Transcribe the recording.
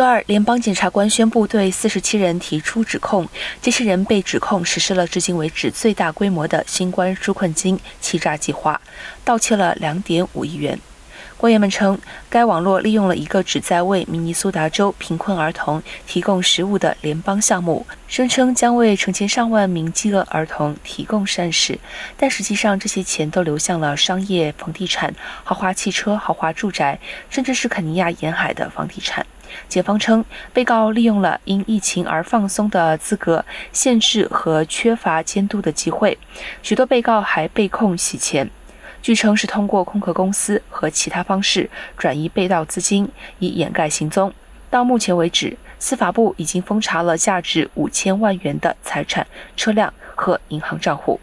周二，联邦检察官宣布对四十七人提出指控，这些人被指控实施了至今为止最大规模的新冠纾困金欺诈计划，盗窃了两点五亿元。官员们称，该网络利用了一个旨在为明尼苏达州贫困儿童提供食物的联邦项目，声称将为成千上万名饥饿儿童提供膳食，但实际上这些钱都流向了商业、房地产、豪华汽车、豪华住宅，甚至是肯尼亚沿海的房地产。检方称，被告利用了因疫情而放松的资格限制和缺乏监督的机会，许多被告还被控洗钱。据称是通过空壳公司和其他方式转移被盗资金，以掩盖行踪。到目前为止，司法部已经封查了价值五千万元的财产、车辆和银行账户。